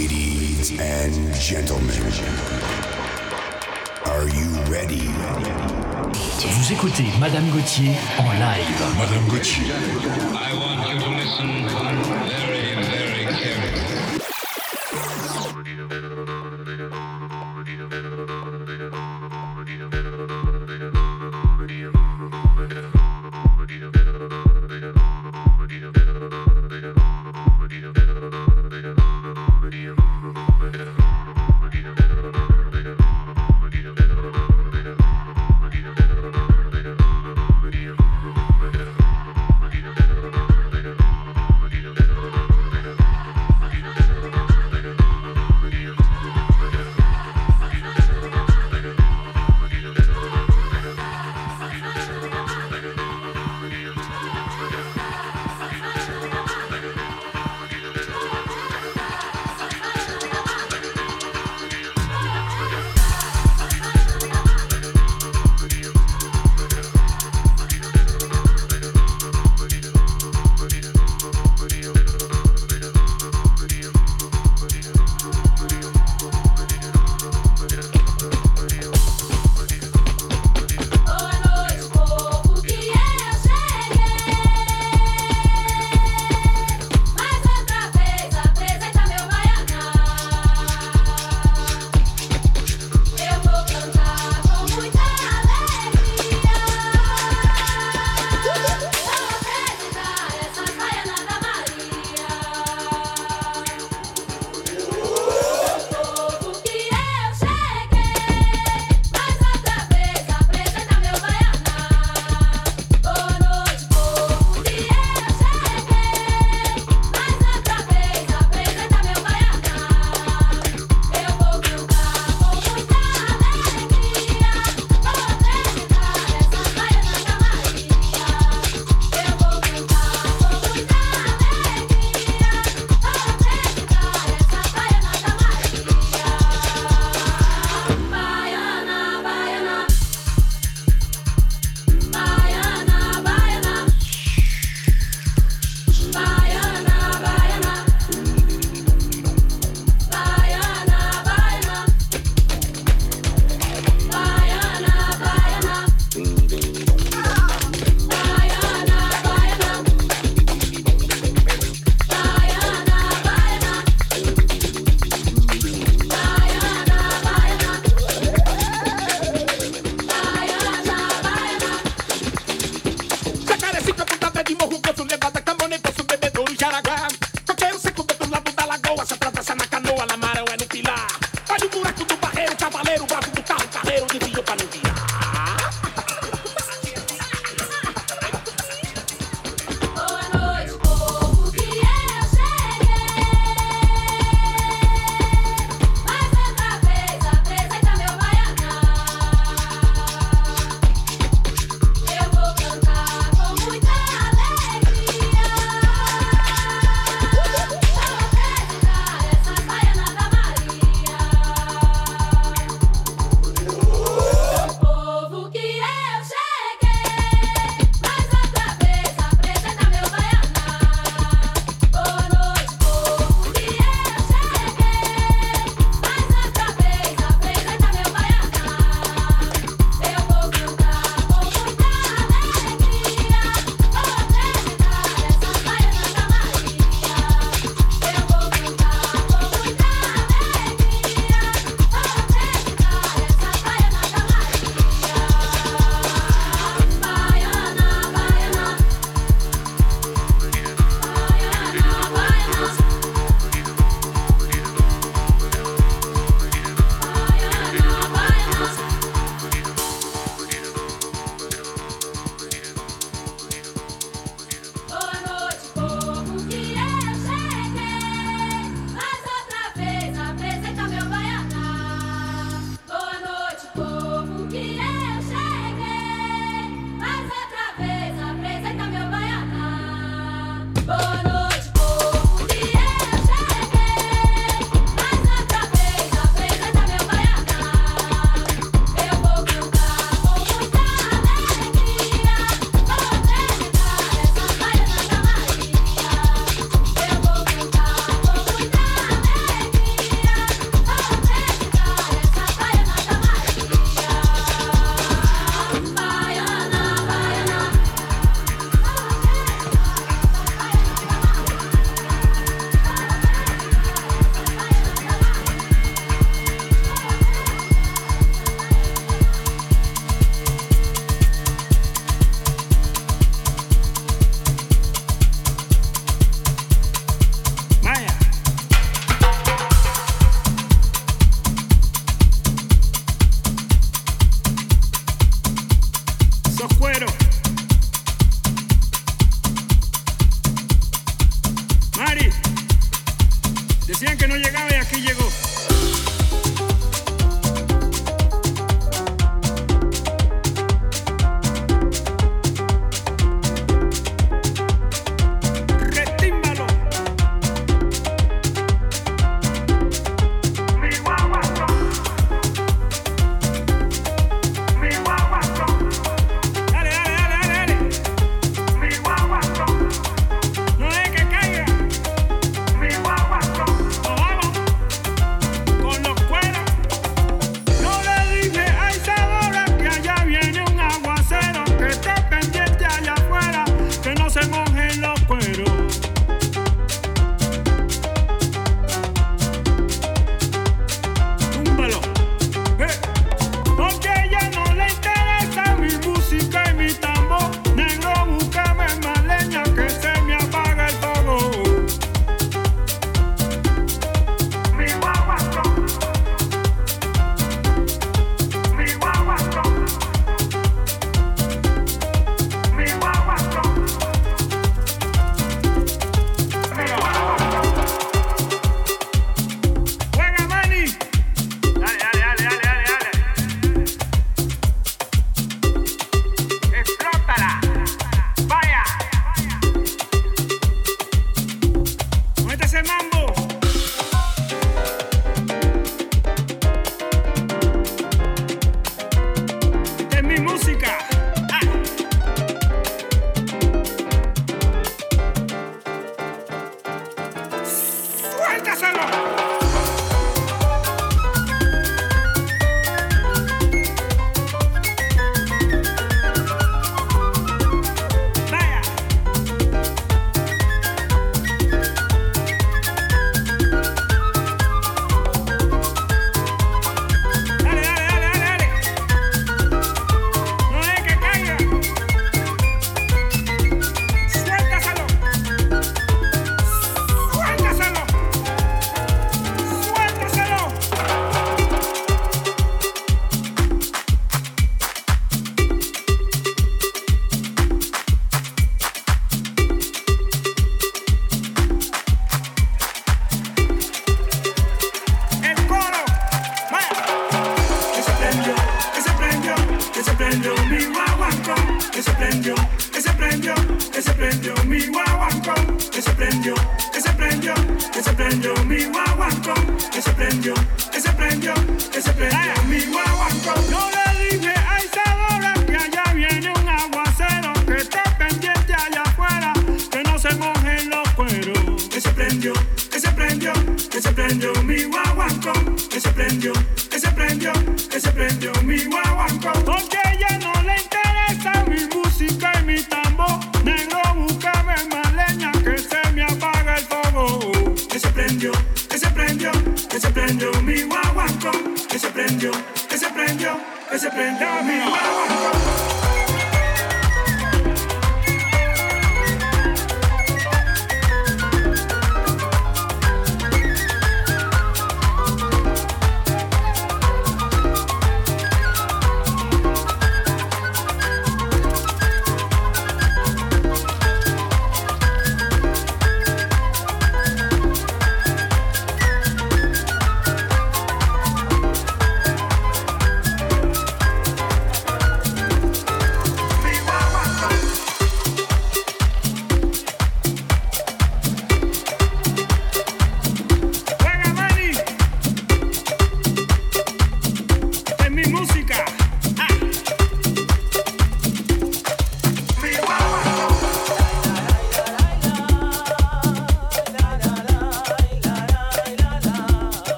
Ladies and gentlemen, are you ready? Vous écoutez Madame Gauthier en live. Madame Gauthier. I want you to listen very, very carefully.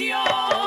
pasión.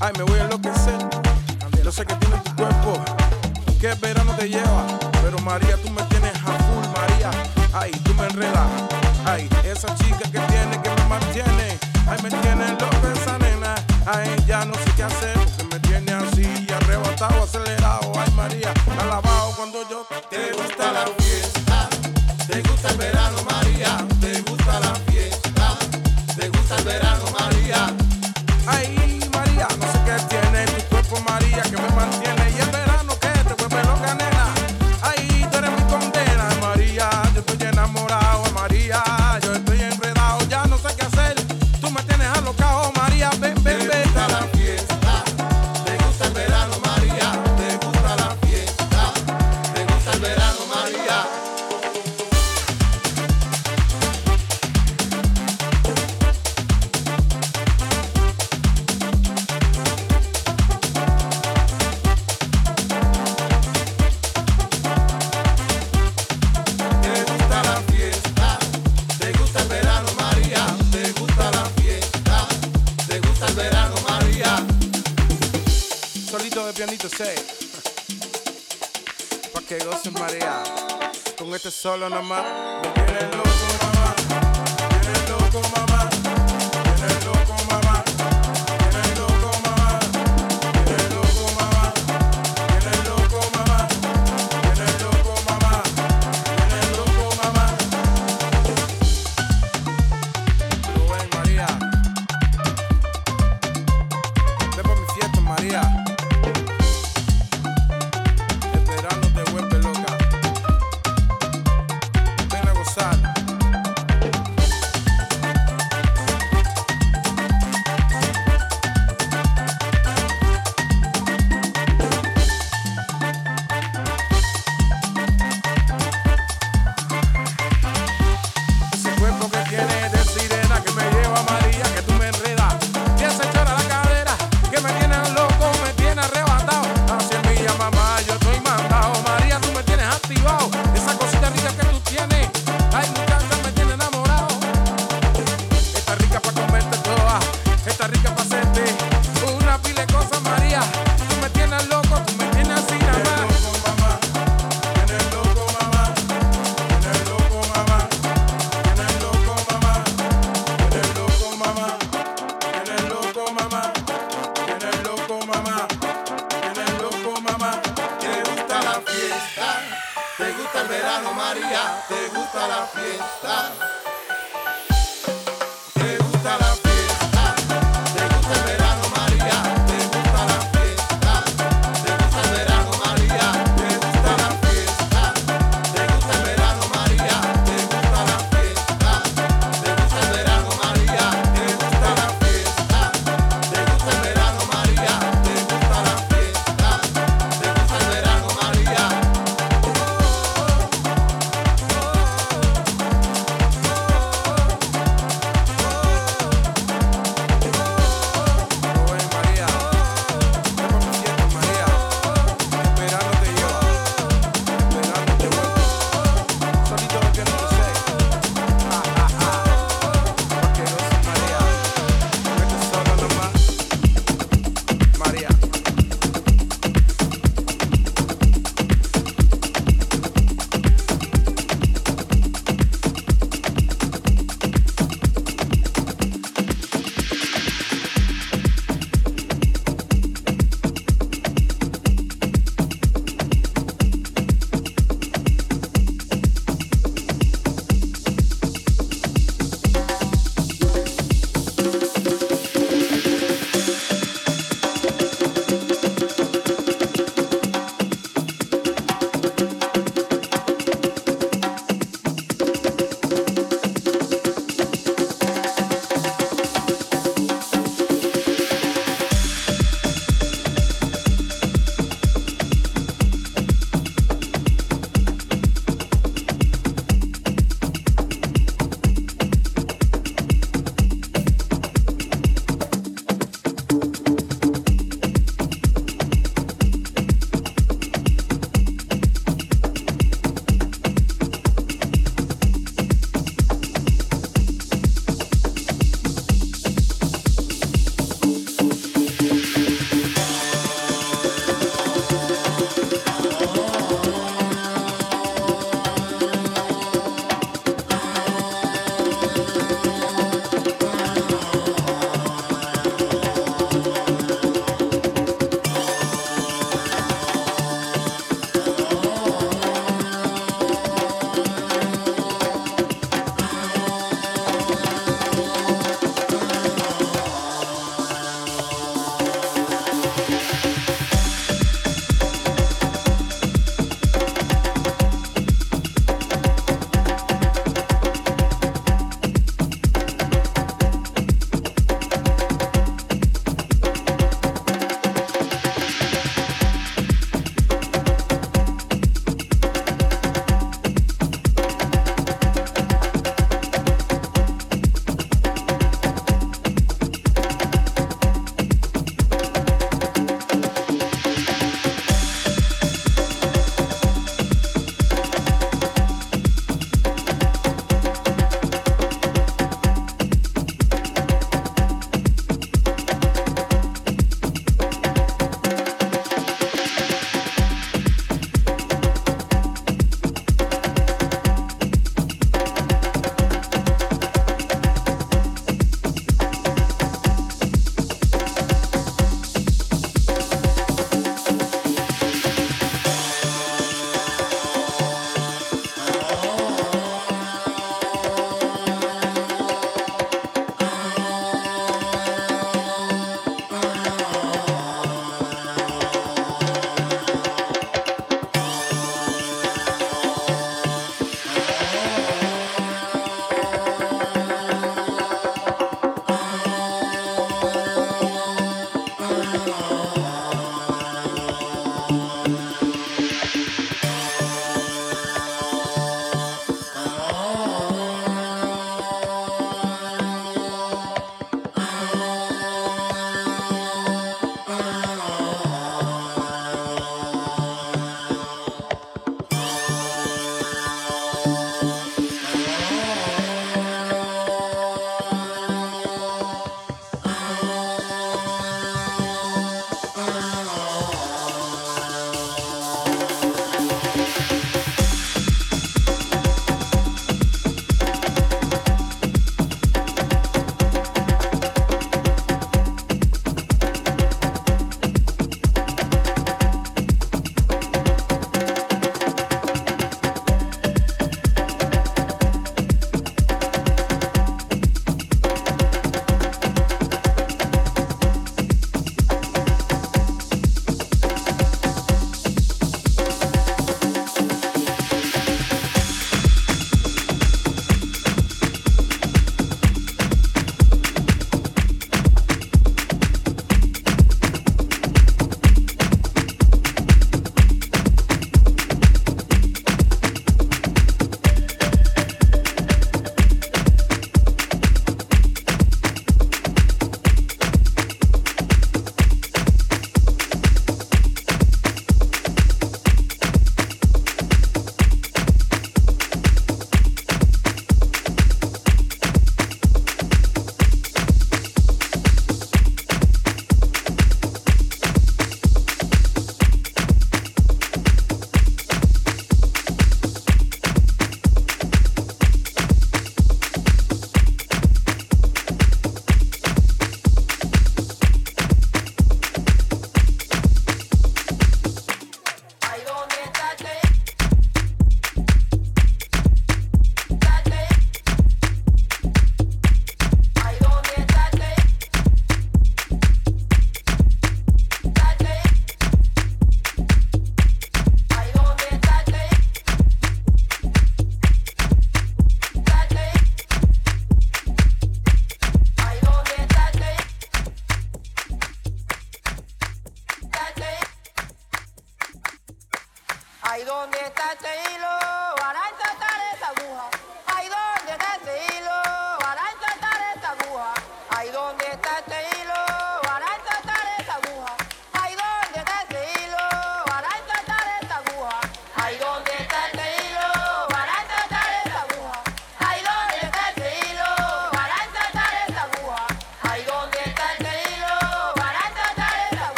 Ay, me voy a enloquecer. Yo sé que tienes tu cuerpo. Que verano te lleva.